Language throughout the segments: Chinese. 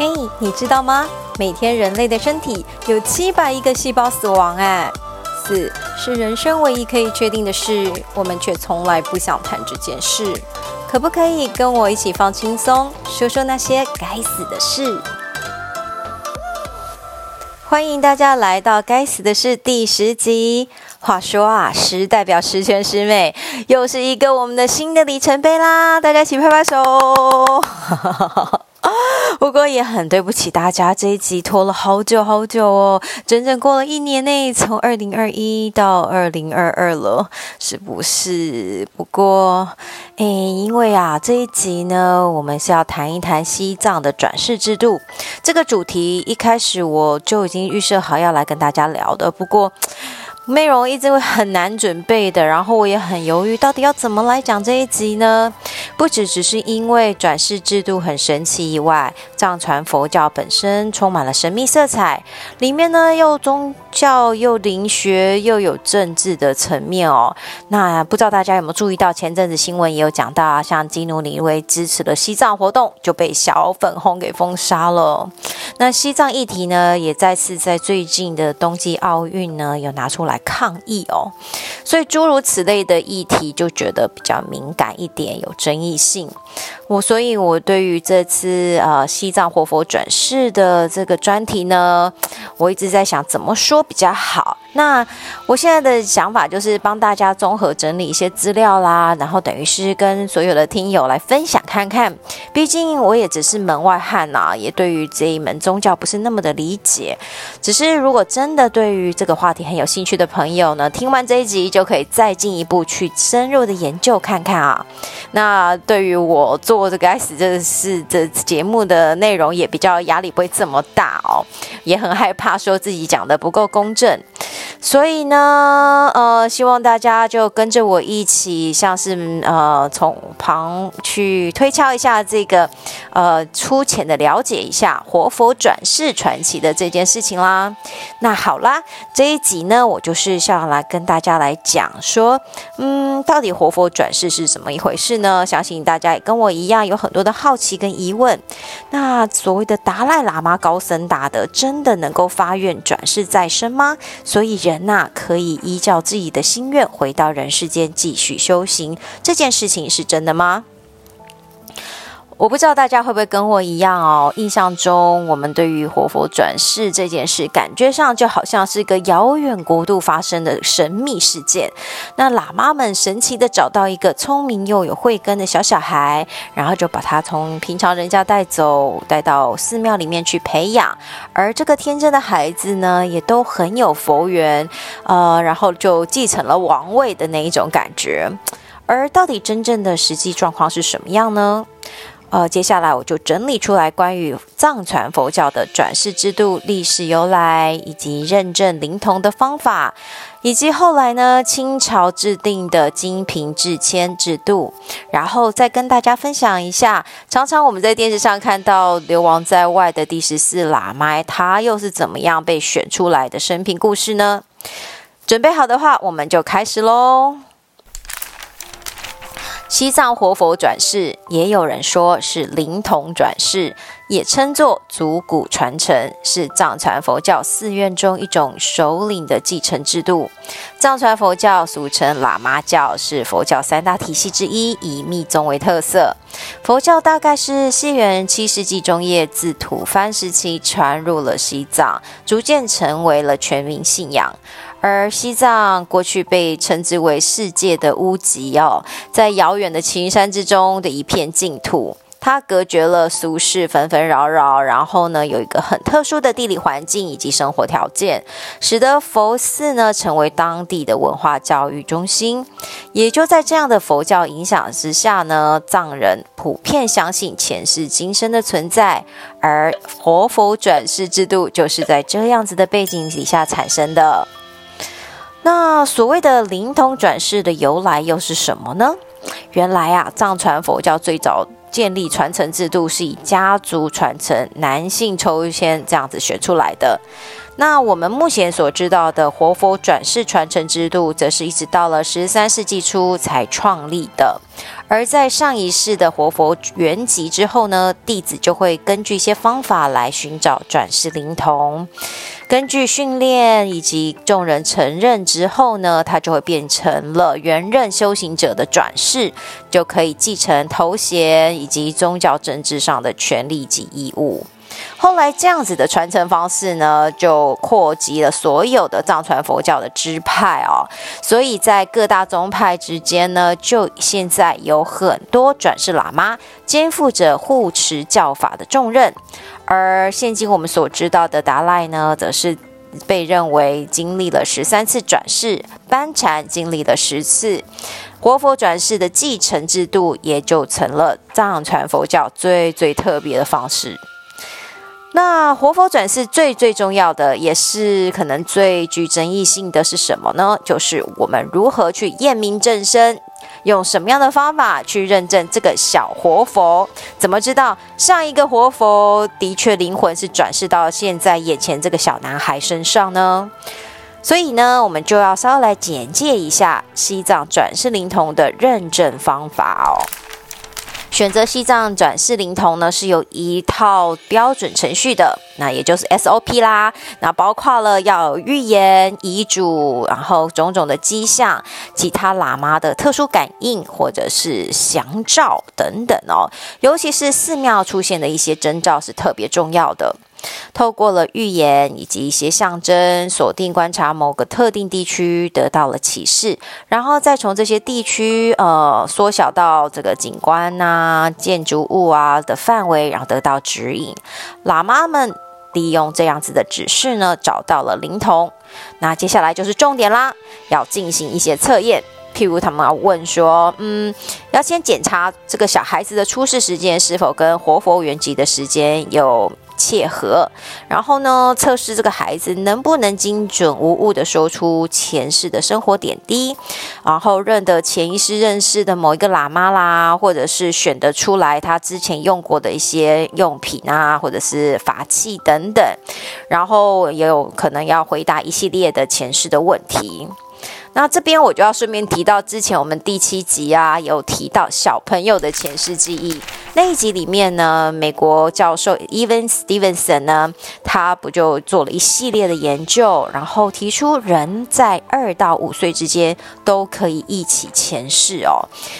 嘿，你知道吗？每天人类的身体有七百亿个细胞死亡，哎，死是人生唯一可以确定的事，我们却从来不想谈这件事。可不可以跟我一起放轻松，说说那些该死的事？欢迎大家来到《该死的事》第十集。话说啊，十代表十全十美，又是一个我们的新的里程碑啦！大家一起拍拍手。啊不过也很对不起大家，这一集拖了好久好久哦，整整过了一年内，从二零二一到二零二二了，是不是？不过，诶，因为啊，这一集呢，我们是要谈一谈西藏的转世制度这个主题，一开始我就已经预设好要来跟大家聊的，不过。内容一直会很难准备的，然后我也很犹豫，到底要怎么来讲这一集呢？不只只是因为转世制度很神奇以外，藏传佛教本身充满了神秘色彩，里面呢又宗教又灵学又有政治的层面哦。那不知道大家有没有注意到，前阵子新闻也有讲到啊，像基努里维支持了西藏活动，就被小粉红给封杀了。那西藏议题呢，也再次在最近的冬季奥运呢，有拿出来来抗议哦。所以诸如此类的议题，就觉得比较敏感一点，有争议性。我所以，我对于这次呃西藏活佛转世的这个专题呢，我一直在想怎么说比较好。那我现在的想法就是帮大家综合整理一些资料啦，然后等于是跟所有的听友来分享看看。毕竟我也只是门外汉呐，也对于这一门宗教不是那么的理解。只是如果真的对于这个话题很有兴趣的朋友呢，听完这一集就可以再进一步去深入的研究看看啊。那对于我我做这个 S 这是这节目的内容也比较压力不会这么大哦，也很害怕说自己讲的不够公正。所以呢，呃，希望大家就跟着我一起，像是呃，从旁去推敲一下这个，呃，粗浅的了解一下活佛转世传奇的这件事情啦。那好啦，这一集呢，我就是想来跟大家来讲说，嗯，到底活佛转世是怎么一回事呢？相信大家也跟我一样有很多的好奇跟疑问。那所谓的达赖喇嘛高僧达德，真的能够发愿转世再生吗？所以人呐，可以依照自己的心愿回到人世间继续修行，这件事情是真的吗？我不知道大家会不会跟我一样哦？印象中，我们对于活佛转世这件事，感觉上就好像是一个遥远国度发生的神秘事件。那喇嘛们神奇的找到一个聪明又有慧根的小小孩，然后就把他从平常人家带走，带到寺庙里面去培养。而这个天真的孩子呢，也都很有佛缘，呃，然后就继承了王位的那一种感觉。而到底真正的实际状况是什么样呢？呃，接下来我就整理出来关于藏传佛教的转世制度历史由来，以及认证灵童的方法，以及后来呢清朝制定的金瓶制签制度，然后再跟大家分享一下，常常我们在电视上看到流亡在外的第十四喇嘛，他又是怎么样被选出来的生平故事呢？准备好的话，我们就开始喽。西藏活佛转世，也有人说是灵童转世，也称作族古传承，是藏传佛教寺院中一种首领的继承制度。藏传佛教俗称喇嘛教，是佛教三大体系之一，以密宗为特色。佛教大概是西元七世纪中叶自吐蕃时期传入了西藏，逐渐成为了全民信仰。而西藏过去被称之为世界的屋脊哦，在遥远的群山之中的一片净土，它隔绝了俗世纷纷扰扰，然后呢，有一个很特殊的地理环境以及生活条件，使得佛寺呢成为当地的文化教育中心。也就在这样的佛教影响之下呢，藏人普遍相信前世今生的存在，而活佛转世制度就是在这样子的背景底下产生的。那所谓的灵通转世的由来又是什么呢？原来啊，藏传佛教最早建立传承制度是以家族传承、男性抽签这样子选出来的。那我们目前所知道的活佛转世传承制度，则是一直到了十三世纪初才创立的。而在上一世的活佛圆寂之后呢，弟子就会根据一些方法来寻找转世灵童。根据训练以及众人承认之后呢，他就会变成了原任修行者的转世，就可以继承头衔以及宗教政治上的权利及义务。后来这样子的传承方式呢，就扩及了所有的藏传佛教的支派哦，所以在各大宗派之间呢，就现在有很多转世喇嘛肩负着护持教法的重任，而现今我们所知道的达赖呢，则是被认为经历了十三次转世，班禅经历了十次，活佛转世的继承制度也就成了藏传佛教最最特别的方式。那活佛转世最最重要的，也是可能最具争议性的是什么呢？就是我们如何去验明正身，用什么样的方法去认证这个小活佛？怎么知道上一个活佛的确灵魂是转世到现在眼前这个小男孩身上呢？所以呢，我们就要稍微来简介一下西藏转世灵童的认证方法哦。选择西藏转世灵童呢，是有一套标准程序的，那也就是 SOP 啦。那包括了要预言、遗嘱，然后种种的迹象，其他喇嘛的特殊感应或者是祥兆等等哦。尤其是寺庙出现的一些征兆是特别重要的。透过了预言以及一些象征，锁定观察某个特定地区，得到了启示，然后再从这些地区呃缩小到这个景观呐、建筑物啊的范围，然后得到指引。喇嘛们利用这样子的指示呢，找到了灵童。那接下来就是重点啦，要进行一些测验，譬如他们要问说，嗯，要先检查这个小孩子的出世时间是否跟活佛原籍的时间有。切合，然后呢，测试这个孩子能不能精准无误的说出前世的生活点滴，然后认得潜意识认识的某一个喇嘛啦，或者是选得出来他之前用过的一些用品啊，或者是法器等等，然后也有可能要回答一系列的前世的问题。那这边我就要顺便提到，之前我们第七集啊有提到小朋友的前世记忆那一集里面呢，美国教授 Evan Stevenson 呢，他不就做了一系列的研究，然后提出人在二到五岁之间都可以忆起前世哦。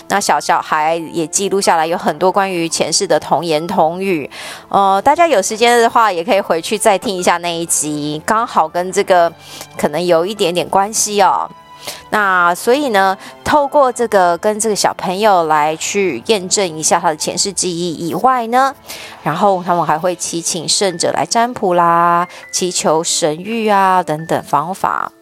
那小小孩也记录下来有很多关于前世的童言童语，呃，大家有时间的话也可以回去再听一下那一集，刚好跟这个可能有一点点关系哦。那所以呢，透过这个跟这个小朋友来去验证一下他的前世记忆以外呢，然后他们还会祈请圣者来占卜啦，祈求神谕啊等等方法。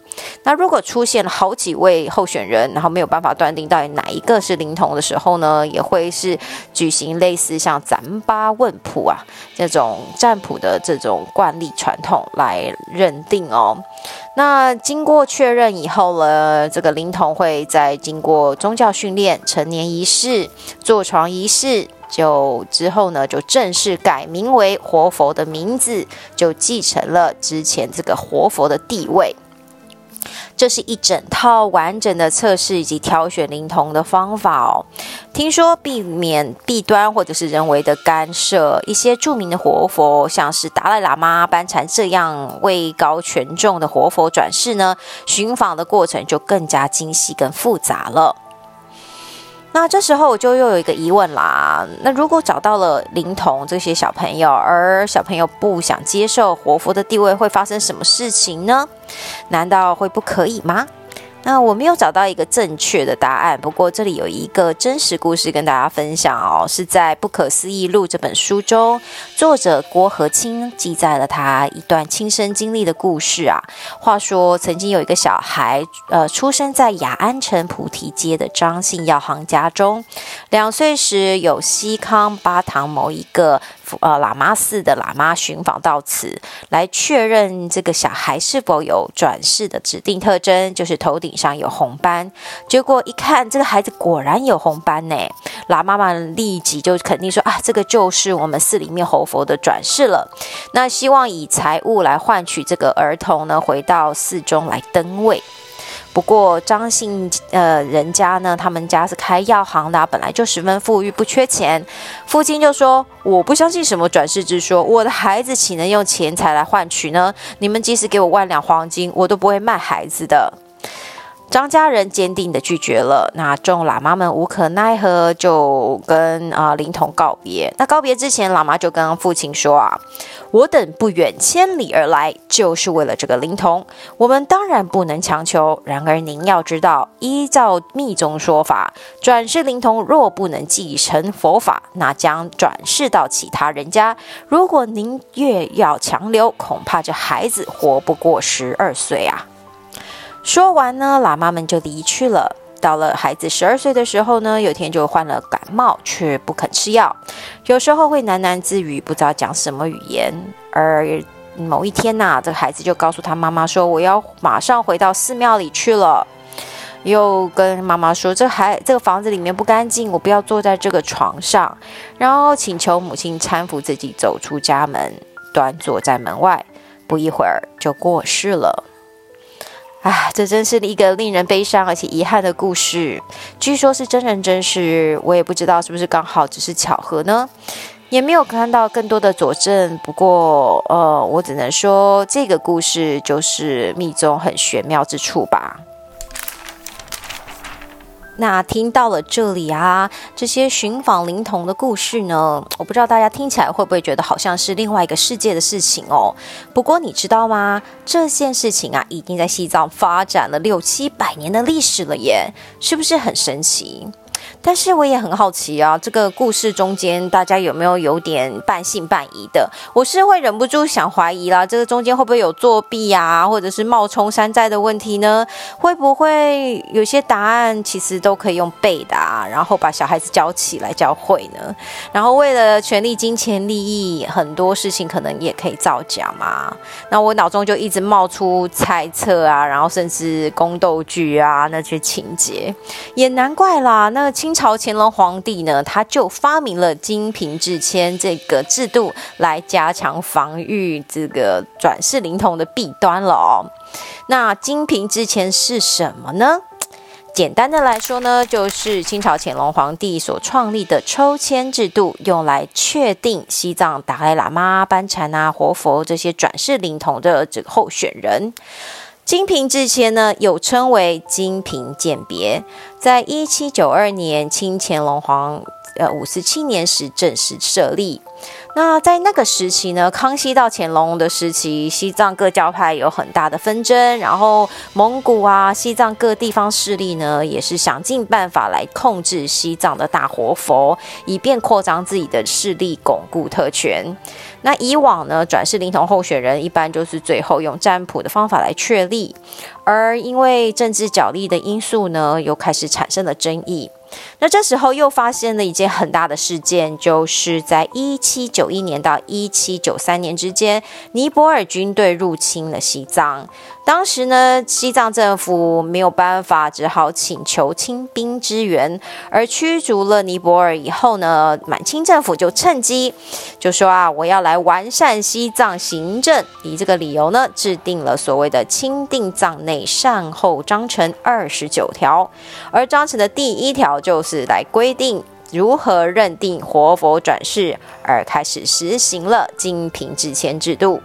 那如果出现了好几位候选人，然后没有办法断定到底哪一个是灵童的时候呢，也会是举行类似像咱巴问卜啊这种占卜的这种惯例传统来认定哦。那经过确认以后呢，这个灵童会在经过宗教训练、成年仪式、坐床仪式，就之后呢，就正式改名为活佛的名字，就继承了之前这个活佛的地位。这是一整套完整的测试以及挑选灵童的方法哦。听说避免弊端或者是人为的干涉，一些著名的活佛，像是达赖喇嘛、班禅这样位高权重的活佛转世呢，寻访的过程就更加精细、更复杂了。那这时候我就又有一个疑问啦，那如果找到了灵童这些小朋友，而小朋友不想接受活佛的地位，会发生什么事情呢？难道会不可以吗？那我没有找到一个正确的答案，不过这里有一个真实故事跟大家分享哦，是在《不可思议录》这本书中，作者郭和清记载了他一段亲身经历的故事啊。话说，曾经有一个小孩，呃，出生在雅安城菩提街的张姓药行家中，两岁时有西康巴堂某一个。呃，喇嘛寺的喇嘛寻访到此，来确认这个小孩是否有转世的指定特征，就是头顶上有红斑。结果一看，这个孩子果然有红斑呢。喇嘛们立即就肯定说啊，这个就是我们寺里面活佛的转世了。那希望以财物来换取这个儿童呢，回到寺中来登位。不过张姓呃人家呢，他们家是开药行的，本来就十分富裕，不缺钱。父亲就说：“我不相信什么转世之说，我的孩子岂能用钱财来换取呢？你们即使给我万两黄金，我都不会卖孩子的。”张家人坚定地拒绝了，那众喇嘛们无可奈何，就跟啊灵童告别。那告别之前，喇嘛就跟父亲说啊：“我等不远千里而来，就是为了这个灵童。我们当然不能强求。然而您要知道，依照密宗说法，转世灵童若不能继承佛法，那将转世到其他人家。如果您越要强留，恐怕这孩子活不过十二岁啊。”说完呢，喇嘛们就离去了。到了孩子十二岁的时候呢，有天就患了感冒，却不肯吃药，有时候会喃喃自语，不知道讲什么语言。而某一天呐，这个孩子就告诉他妈妈说：“我要马上回到寺庙里去了。”又跟妈妈说：“这孩这个房子里面不干净，我不要坐在这个床上。”然后请求母亲搀扶自己走出家门，端坐在门外。不一会儿就过世了。啊，这真是一个令人悲伤而且遗憾的故事。据说是真人真事，我也不知道是不是刚好只是巧合呢？也没有看到更多的佐证。不过，呃，我只能说这个故事就是密宗很玄妙之处吧。那听到了这里啊，这些寻访灵童的故事呢，我不知道大家听起来会不会觉得好像是另外一个世界的事情哦。不过你知道吗？这件事情啊，已经在西藏发展了六七百年的历史了耶，是不是很神奇？但是我也很好奇啊，这个故事中间大家有没有有点半信半疑的？我是会忍不住想怀疑啦，这个中间会不会有作弊呀，或者是冒充山寨的问题呢？会不会有些答案其实都可以用背的啊？然后把小孩子教起来教会呢？然后为了权力、金钱、利益，很多事情可能也可以造假嘛？那我脑中就一直冒出猜测啊，然后甚至宫斗剧啊那些情节，也难怪啦，那。清朝乾隆皇帝呢，他就发明了金瓶制签这个制度，来加强防御这个转世灵童的弊端了哦。那金瓶制签是什么呢？简单的来说呢，就是清朝乾隆皇帝所创立的抽签制度，用来确定西藏达赖喇嘛、班禅啊、活佛这些转世灵童的这个候选人。金瓶制签呢，有称为金瓶鉴别，在一七九二年清乾隆皇呃五十七年时正式设立。那在那个时期呢，康熙到乾隆的时期，西藏各教派有很大的纷争，然后蒙古啊、西藏各地方势力呢，也是想尽办法来控制西藏的大活佛，以便扩张自己的势力，巩固特权。那以往呢，转世灵童候选人一般就是最后用占卜的方法来确立，而因为政治角力的因素呢，又开始产生了争议。那这时候又发生了一件很大的事件，就是在一七九一年到一七九三年之间，尼泊尔军队入侵了西藏。当时呢，西藏政府没有办法，只好请求清兵支援。而驱逐了尼泊尔以后呢，满清政府就趁机就说啊，我要来完善西藏行政，以这个理由呢，制定了所谓的《钦定藏内善后章程》二十九条。而章程的第一条就是来规定如何认定活佛转世，而开始实行了金瓶制签制度。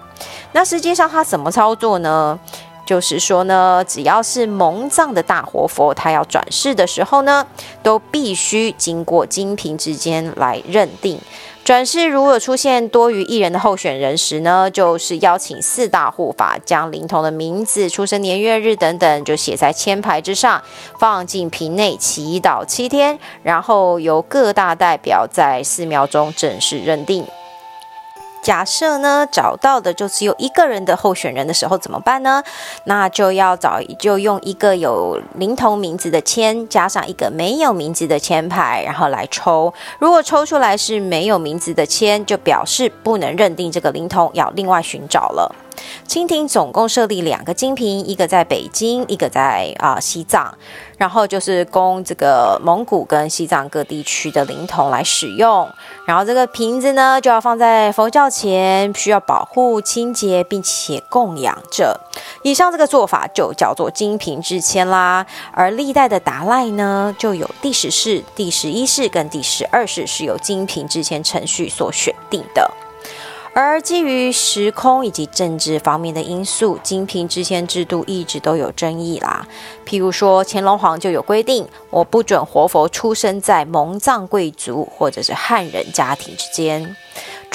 那实际上他怎么操作呢？就是说呢，只要是蒙藏的大活佛，他要转世的时候呢，都必须经过金瓶之间来认定。转世如果出现多于一人的候选人时呢，就是邀请四大护法将灵童的名字、出生年月日等等，就写在签牌之上，放进瓶内祈祷七天，然后由各大代表在寺庙中正式认定。假设呢，找到的就只有一个人的候选人的时候怎么办呢？那就要找，就用一个有灵童名字的签，加上一个没有名字的签牌，然后来抽。如果抽出来是没有名字的签，就表示不能认定这个灵童，要另外寻找了。清廷总共设立两个金瓶，一个在北京，一个在啊西藏。然后就是供这个蒙古跟西藏各地区的灵童来使用，然后这个瓶子呢就要放在佛教前，需要保护、清洁，并且供养着。以上这个做法就叫做金瓶制签啦。而历代的达赖呢，就有第十世、第十一世跟第十二世是由金瓶制签程序所选定的。而基于时空以及政治方面的因素，金瓶制签制度一直都有争议啦。譬如说，乾隆皇就有规定，我不准活佛出生在蒙藏贵族或者是汉人家庭之间。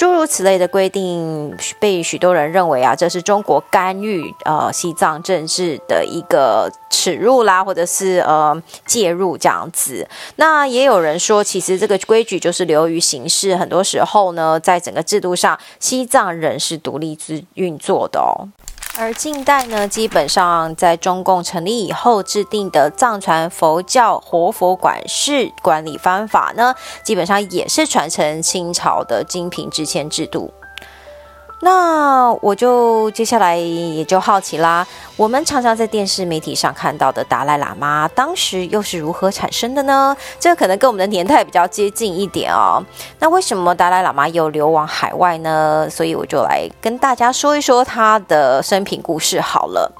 诸如此类的规定，被许多人认为啊，这是中国干预呃西藏政治的一个耻辱啦，或者是呃介入这样子。那也有人说，其实这个规矩就是流于形式，很多时候呢，在整个制度上，西藏人是独立之运作的哦。而近代呢，基本上在中共成立以后制定的藏传佛教活佛管事管理方法呢，基本上也是传承清朝的精品制签制度。那我就接下来也就好奇啦，我们常常在电视媒体上看到的达赖喇嘛，当时又是如何产生的呢？这可能跟我们的年代比较接近一点哦。那为什么达赖喇嘛又流亡海外呢？所以我就来跟大家说一说他的生平故事好了。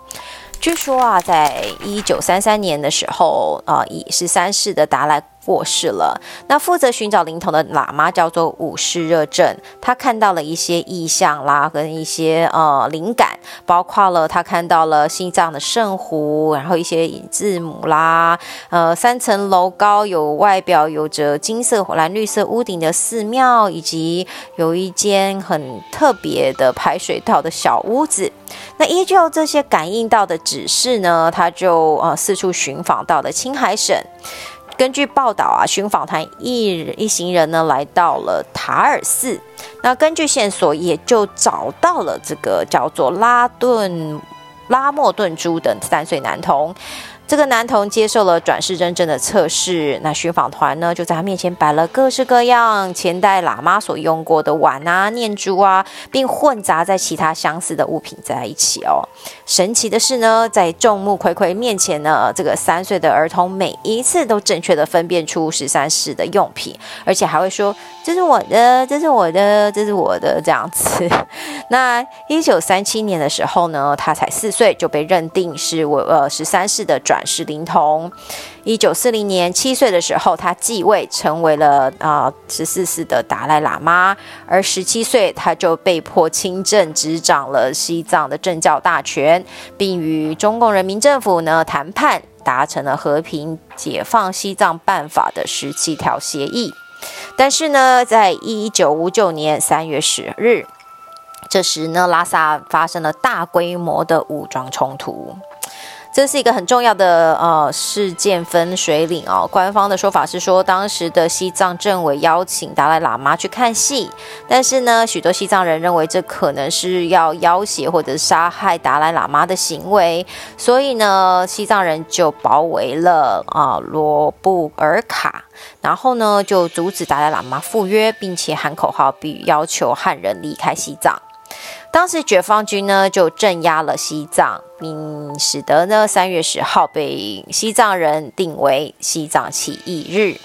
据说啊，在一九三三年的时候，啊，以十三世的达赖。过世了。那负责寻找灵童的喇嘛叫做五世热镇，他看到了一些意象啦，跟一些呃灵感，包括了他看到了西藏的圣湖，然后一些字母啦，呃三层楼高有外表有着金色蓝绿色屋顶的寺庙，以及有一间很特别的排水道的小屋子。那依照这些感应到的指示呢，他就呃四处寻访到了青海省。根据报道啊，寻访团一一行人呢来到了塔尔寺，那根据线索也就找到了这个叫做拉顿拉莫顿珠的三岁男童。这个男童接受了转世真正的测试，那寻访团呢就在他面前摆了各式各样前代喇嘛所用过的碗啊、念珠啊，并混杂在其他相似的物品在一起哦。神奇的是呢，在众目睽睽面前呢，这个三岁的儿童每一次都正确的分辨出十三世的用品，而且还会说：“这是我的，这是我的，这是我的。”这样子。那一九三七年的时候呢，他才四岁就被认定是我呃十三世的转。是灵童。一九四零年七岁的时候，他继位，成为了啊十四世的达赖喇嘛。而十七岁，他就被迫亲政，执掌了西藏的政教大权，并与中共人民政府呢谈判，达成了和平解放西藏办法的十七条协议。但是呢，在一九五九年三月十日，这时呢，拉萨发生了大规模的武装冲突。这是一个很重要的呃事件分水岭哦。官方的说法是说，当时的西藏政委邀请达赖喇嘛去看戏，但是呢，许多西藏人认为这可能是要要挟或者杀害达赖喇嘛的行为，所以呢，西藏人就包围了啊罗布尔卡，然后呢就阻止达赖喇嘛赴约，并且喊口号，并要求汉人离开西藏。当时解放军呢就镇压了西藏，并使得呢三月十号被西藏人定为西藏起义日。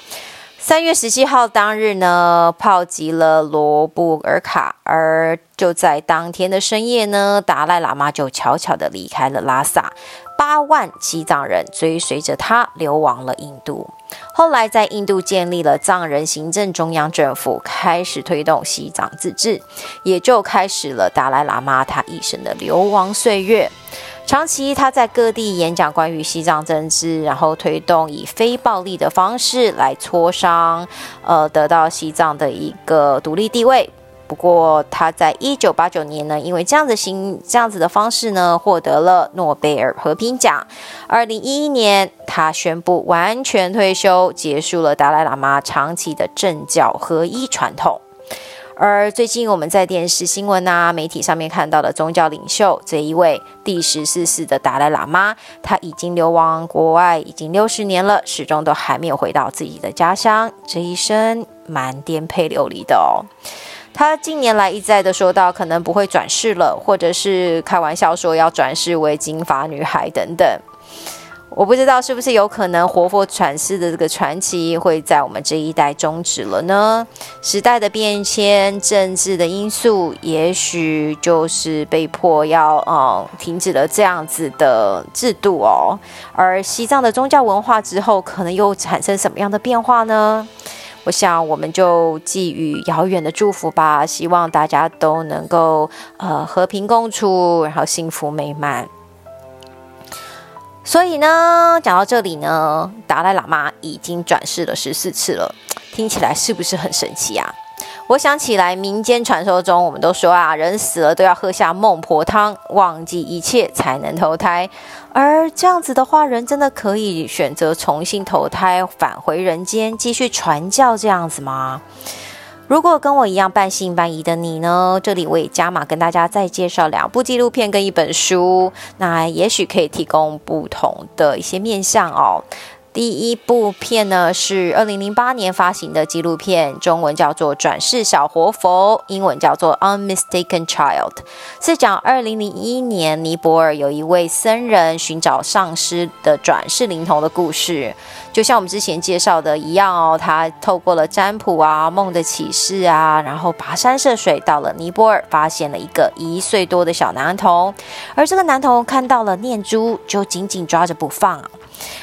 三月十七号当日呢，炮击了罗布尔卡，而就在当天的深夜呢，达赖喇嘛就悄悄地离开了拉萨，八万西藏人追随着他流亡了印度。后来在印度建立了藏人行政中央政府，开始推动西藏自治，也就开始了达赖喇嘛他一生的流亡岁月。长期他在各地演讲关于西藏政治，然后推动以非暴力的方式来磋商，呃，得到西藏的一个独立地位。不过他在一九八九年呢，因为这样子行这样子的方式呢，获得了诺贝尔和平奖。二零一一年，他宣布完全退休，结束了达赖喇嘛长期的政教合一传统。而最近我们在电视新闻啊、媒体上面看到的宗教领袖这一位第十四世的达赖喇嘛，他已经流亡国外已经六十年了，始终都还没有回到自己的家乡，这一生蛮颠沛流离的哦。他近年来一再的说到可能不会转世了，或者是开玩笑说要转世为金发女孩等等。我不知道是不是有可能活佛传世的这个传奇会在我们这一代终止了呢？时代的变迁、政治的因素，也许就是被迫要嗯停止了这样子的制度哦。而西藏的宗教文化之后，可能又产生什么样的变化呢？我想，我们就寄予遥远的祝福吧，希望大家都能够呃和平共处，然后幸福美满。所以呢，讲到这里呢，达赖喇嘛已经转世了十四次了，听起来是不是很神奇啊？我想起来，民间传说中，我们都说啊，人死了都要喝下孟婆汤，忘记一切才能投胎。而这样子的话，人真的可以选择重新投胎，返回人间，继续传教这样子吗？如果跟我一样半信半疑的你呢？这里我也加码跟大家再介绍两部纪录片跟一本书，那也许可以提供不同的一些面向哦。第一部片呢是二零零八年发行的纪录片，中文叫做《转世小活佛》，英文叫做《Unmistaken Child》，是讲二零零一年尼泊尔有一位僧人寻找上师的转世灵童的故事。就像我们之前介绍的一样哦，他透过了占卜啊、梦的启示啊，然后跋山涉水到了尼泊尔，发现了一个一岁多的小男童，而这个男童看到了念珠，就紧紧抓着不放。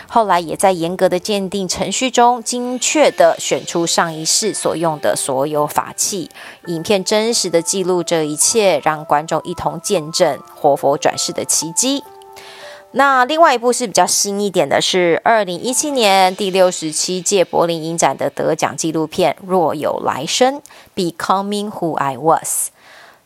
后来也在严格的鉴定程序中，精确的选出上一世所用的所有法器。影片真实的记录这一切，让观众一同见证活佛转世的奇迹。那另外一部是比较新一点的，是二零一七年第六十七届柏林影展的得奖纪录片《若有来生》（Becoming Who I Was）。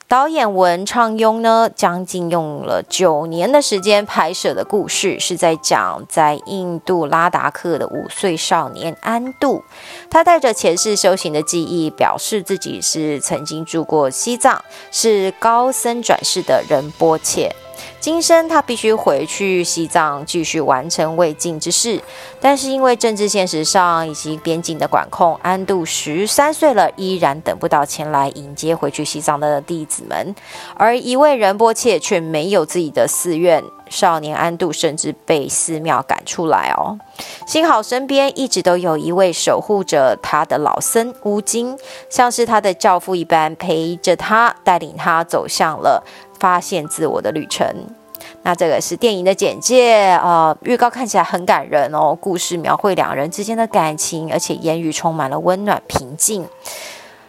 导演文昌庸呢，将近用了九年的时间拍摄的故事，是在讲在印度拉达克的五岁少年安度，他带着前世修行的记忆，表示自己是曾经住过西藏，是高僧转世的仁波切。今生他必须回去西藏继续完成未尽之事，但是因为政治现实上以及边境的管控，安度十三岁了依然等不到前来迎接回去西藏的弟子们，而一位仁波切却没有自己的寺院，少年安度甚至被寺庙赶出来哦。幸好身边一直都有一位守护着他的老僧乌金，像是他的教父一般陪着他，带领他走向了。发现自我的旅程，那这个是电影的简介呃，预告看起来很感人哦。故事描绘两人之间的感情，而且言语充满了温暖平静。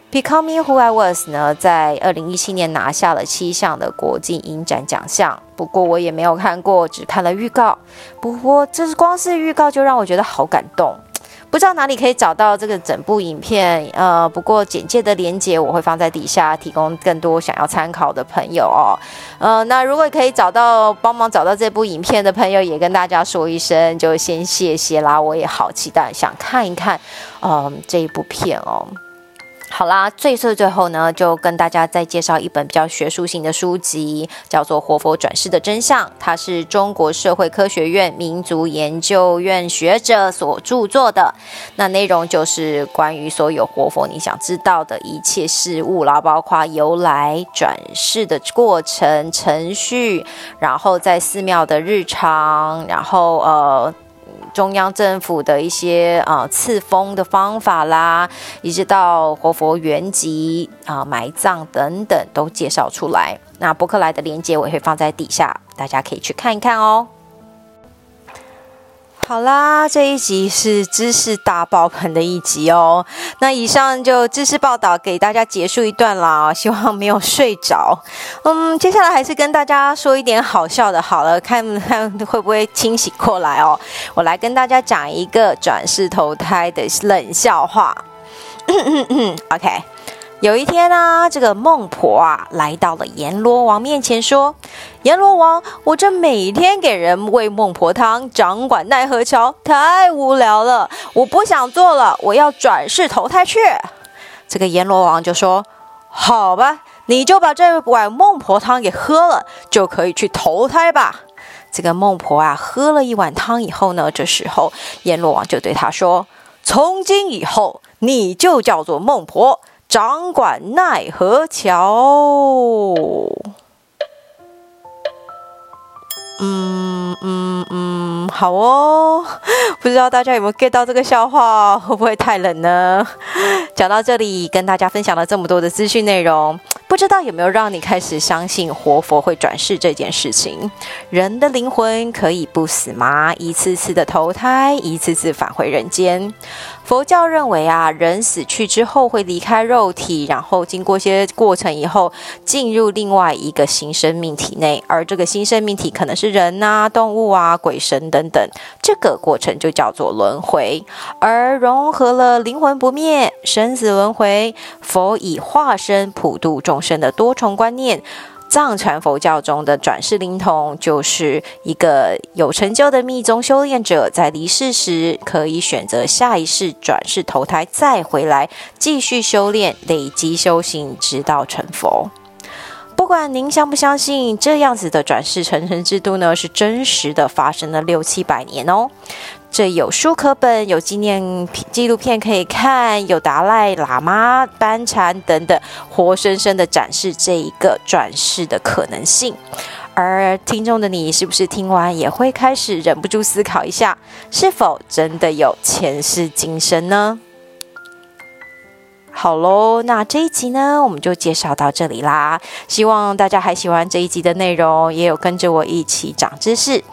Becoming Who I Was 呢，在二零一七年拿下了七项的国际影展奖项，不过我也没有看过，只看了预告。不过这是光是预告就让我觉得好感动。不知道哪里可以找到这个整部影片，呃，不过简介的连接我会放在底下，提供更多想要参考的朋友哦。呃，那如果可以找到帮忙找到这部影片的朋友，也跟大家说一声，就先谢谢啦。我也好期待想看一看，嗯，这一部片哦。好啦，最最最后呢，就跟大家再介绍一本比较学术性的书籍，叫做《活佛转世的真相》，它是中国社会科学院民族研究院学者所著作的。那内容就是关于所有活佛你想知道的一切事物啦，包括由来转世的过程、程序，然后在寺庙的日常，然后呃。中央政府的一些啊赐封的方法啦，一直到活佛原籍啊埋葬等等都介绍出来。那博客来的链接我也会放在底下，大家可以去看一看哦。好啦，这一集是知识大爆棚的一集哦。那以上就知识报道给大家结束一段啦，希望没有睡着。嗯，接下来还是跟大家说一点好笑的，好了，看看会不会清醒过来哦。我来跟大家讲一个转世投胎的冷笑话。OK。有一天呢，这个孟婆啊来到了阎罗王面前，说：“阎罗王，我这每天给人喂孟婆汤，掌管奈何桥，太无聊了，我不想做了，我要转世投胎去。”这个阎罗王就说：“好吧，你就把这碗孟婆汤给喝了，就可以去投胎吧。”这个孟婆啊喝了一碗汤以后呢，这时候阎罗王就对他说：“从今以后，你就叫做孟婆。”掌管奈何桥。嗯嗯嗯，好哦，不知道大家有没有 get 到这个笑话？会不会太冷呢？讲到这里，跟大家分享了这么多的资讯内容。不知道有没有让你开始相信活佛会转世这件事情？人的灵魂可以不死吗？一次次的投胎，一次次返回人间。佛教认为啊，人死去之后会离开肉体，然后经过一些过程以后，进入另外一个新生命体内，而这个新生命体可能是人啊、动物啊、鬼神等等。这个过程就叫做轮回，而融合了灵魂不灭、生死轮回，佛以化身普度众生的多重观念。藏传佛教中的转世灵童，就是一个有成就的密宗修炼者，在离世时可以选择下一世转世投胎，再回来继续修炼，累积修行，直到成佛。不管您相不相信，这样子的转世成神制度呢，是真实的，发生了六七百年哦。这有书可本，有纪念纪录片可以看，有达赖喇嘛、班禅等等，活生生的展示这一个转世的可能性。而听众的你，是不是听完也会开始忍不住思考一下，是否真的有前世今生呢？好喽，那这一集呢，我们就介绍到这里啦。希望大家还喜欢这一集的内容，也有跟着我一起长知识。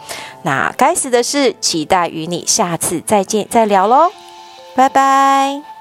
那该死的是，期待与你下次再见再聊喽，拜拜。